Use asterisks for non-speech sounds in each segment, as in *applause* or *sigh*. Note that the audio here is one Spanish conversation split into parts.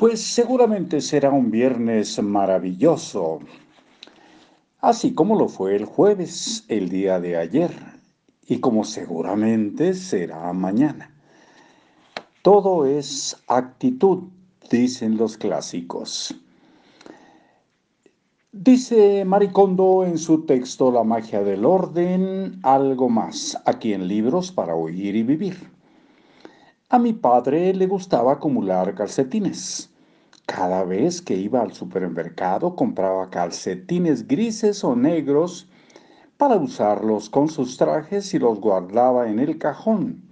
Pues seguramente será un viernes maravilloso, así como lo fue el jueves, el día de ayer, y como seguramente será mañana. Todo es actitud, dicen los clásicos. Dice Maricondo en su texto La magia del orden, algo más, aquí en Libros para Oír y Vivir. A mi padre le gustaba acumular calcetines. Cada vez que iba al supermercado compraba calcetines grises o negros para usarlos con sus trajes y los guardaba en el cajón,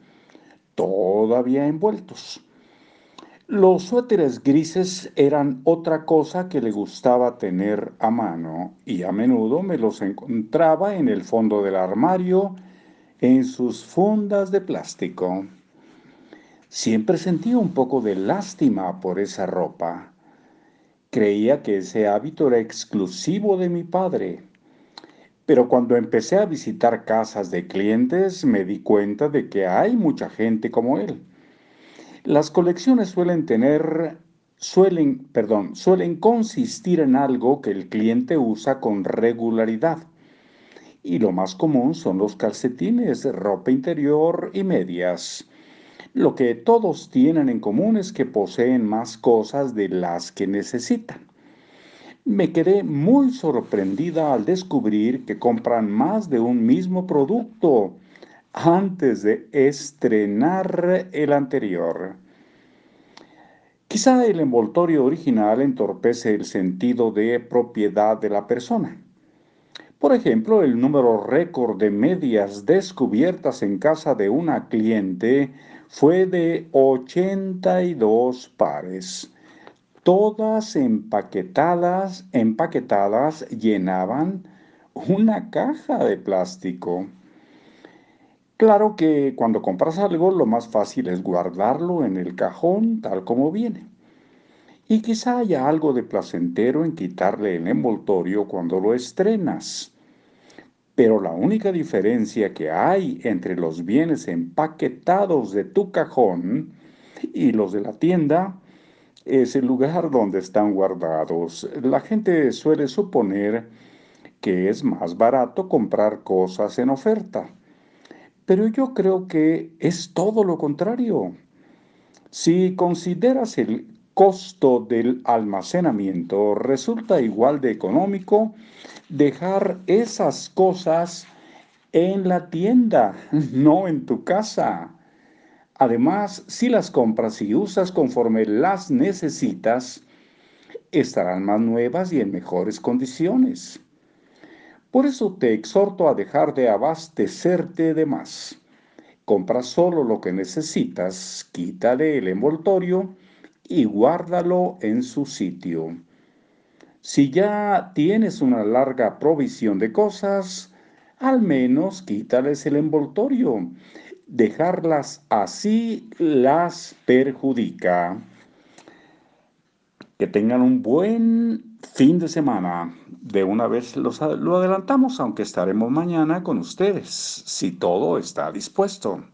todavía envueltos. Los suéteres grises eran otra cosa que le gustaba tener a mano y a menudo me los encontraba en el fondo del armario en sus fundas de plástico. Siempre sentía un poco de lástima por esa ropa. Creía que ese hábito era exclusivo de mi padre. Pero cuando empecé a visitar casas de clientes me di cuenta de que hay mucha gente como él. Las colecciones suelen tener suelen, perdón, suelen consistir en algo que el cliente usa con regularidad. Y lo más común son los calcetines, ropa interior y medias. Lo que todos tienen en común es que poseen más cosas de las que necesitan. Me quedé muy sorprendida al descubrir que compran más de un mismo producto antes de estrenar el anterior. Quizá el envoltorio original entorpece el sentido de propiedad de la persona. Por ejemplo, el número récord de medias descubiertas en casa de una cliente fue de 82 pares. Todas empaquetadas, empaquetadas llenaban una caja de plástico. Claro que cuando compras algo lo más fácil es guardarlo en el cajón tal como viene. Y quizá haya algo de placentero en quitarle el envoltorio cuando lo estrenas. Pero la única diferencia que hay entre los bienes empaquetados de tu cajón y los de la tienda es el lugar donde están guardados. La gente suele suponer que es más barato comprar cosas en oferta. Pero yo creo que es todo lo contrario. Si consideras el costo del almacenamiento, resulta igual de económico dejar esas cosas en la tienda, *laughs* no en tu casa. Además, si las compras y usas conforme las necesitas, estarán más nuevas y en mejores condiciones. Por eso te exhorto a dejar de abastecerte de más. Compra solo lo que necesitas, quítale el envoltorio y guárdalo en su sitio. Si ya tienes una larga provisión de cosas, al menos quítales el envoltorio. Dejarlas así las perjudica. Que tengan un buen fin de semana. De una vez los, lo adelantamos, aunque estaremos mañana con ustedes, si todo está dispuesto.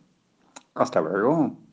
Hasta luego.